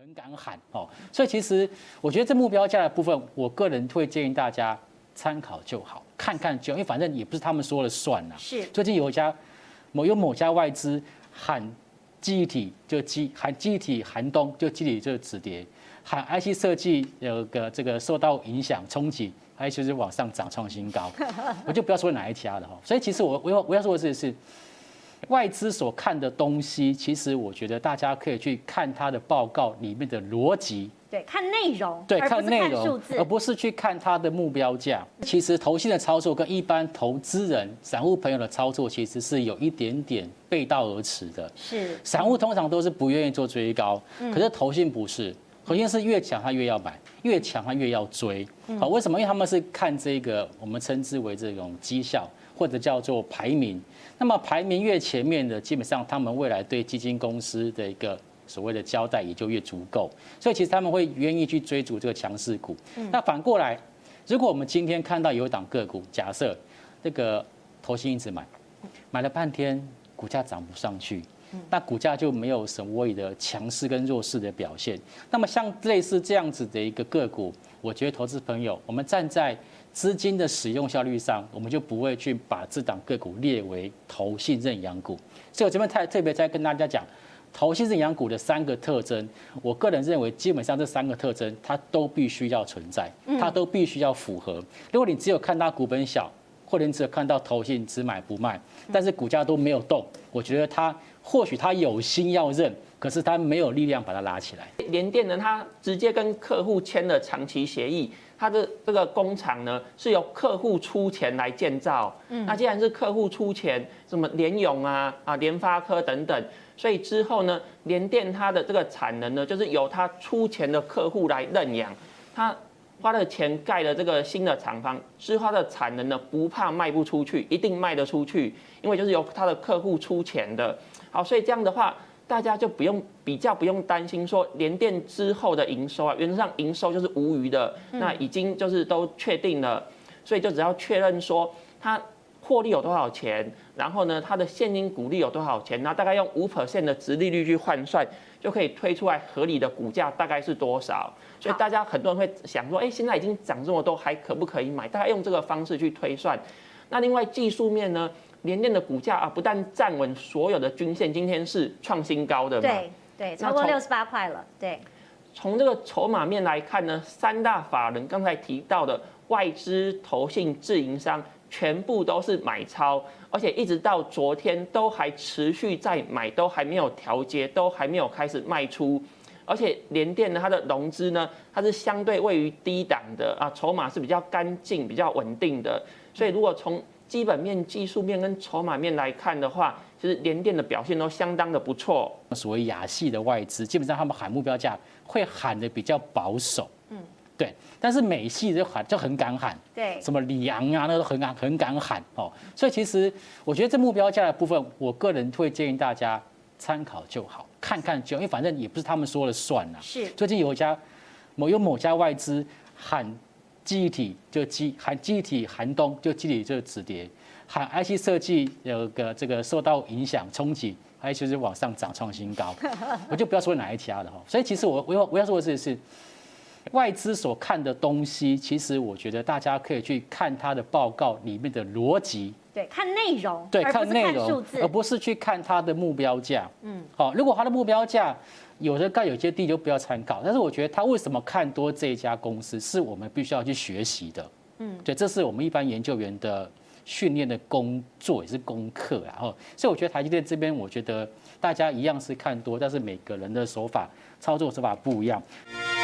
很敢喊哦，所以其实我觉得这目标价的部分，我个人会建议大家参考就好，看看就，因为反正也不是他们说了算呐。是，最近有一家某有某家外资喊记忆体就记喊记忆体寒冬就记忆体就止跌，喊 IC 设计有个这个受到影响冲击，IC 就是往上涨创新高，我就不要说哪一家了哈。所以其实我我要我要说的是。外资所看的东西，其实我觉得大家可以去看它的报告里面的逻辑，对，看内容，对，看内容，而不是去看它的目标价。其实投信的操作跟一般投资人、散户朋友的操作，其实是有一点点背道而驰的。是，散户通常都是不愿意做追高，可是投信不是，投信是越强他越要买，越强他越要追。好，为什么？因为他们是看这个我们称之为这种绩效。或者叫做排名，那么排名越前面的，基本上他们未来对基金公司的一个所谓的交代也就越足够，所以其实他们会愿意去追逐这个强势股。那反过来，如果我们今天看到有一档个股，假设这个投信一直买，买了半天股价涨不上去，那股价就没有什么谓的强势跟弱势的表现。那么像类似这样子的一个个股，我觉得投资朋友，我们站在资金的使用效率上，我们就不会去把这档个股列为投信认养股。所以我这边太特别在跟大家讲，投信认养股的三个特征，我个人认为基本上这三个特征它都必须要存在，它都必须要符合。如果你只有看它股本小，或者你只有看到投信只买不卖，但是股价都没有动，我觉得它或许他有心要认，可是他没有力量把它拉起来。联电呢，他直接跟客户签了长期协议。他的这个工厂呢，是由客户出钱来建造。嗯，那既然是客户出钱，什么联咏啊、啊联发科等等，所以之后呢，联电它的这个产能呢，就是由他出钱的客户来认养。他花了钱盖了这个新的厂房，是花的产能呢，不怕卖不出去，一定卖得出去，因为就是由他的客户出钱的。好，所以这样的话。大家就不用比较，不用担心说联电之后的营收啊，原则上营收就是无虞的，那已经就是都确定了，所以就只要确认说他获利有多少钱，然后呢，它的现金股利有多少钱，那大概用五 percent 的值利率去换算，就可以推出来合理的股价大概是多少。所以大家很多人会想说，哎，现在已经涨这么多，还可不可以买？大概用这个方式去推算。那另外技术面呢？联电的股价啊，不但站稳所有的均线，今天是创新高的嘛？对对，超过六十八块了。对，从这个筹码面来看呢，三大法人刚才提到的外资、投信、自营商，全部都是买超，而且一直到昨天都还持续在买，都还没有调节，都还没有开始卖出。而且联电呢，它的融资呢，它是相对位于低档的啊，筹码是比较干净、比较稳定的。所以如果从基本面、技术面跟筹码面来看的话，其实联电的表现都相当的不错。所谓亚系的外资，基本上他们喊目标价会喊的比较保守，嗯，对。但是美系就喊就很敢喊，对，什么里昂啊，那都很敢很敢喊哦。所以其实我觉得这目标价的部分，我个人会建议大家参考就好，看看就，因为反正也不是他们说了算呐。是。最近有一家某有某家外资喊。记忆体就记喊记忆体寒冬就记忆体就止跌，喊 IC 设计有个这个受到影响冲击，IC 就是往上涨创新高，我就不要说哪一家了哈。所以其实我我要我要说的是是外资所看的东西，其实我觉得大家可以去看它的报告里面的逻辑，对，看内容，对，看内容，而不是去看它的目标价。嗯，好，如果它的目标价。有的高有些地就不要参考，但是我觉得他为什么看多这一家公司，是我们必须要去学习的。嗯，对，这是我们一般研究员的训练的工作，也是功课。然后，所以我觉得台积电这边，我觉得大家一样是看多，但是每个人的手法操作手法不一样。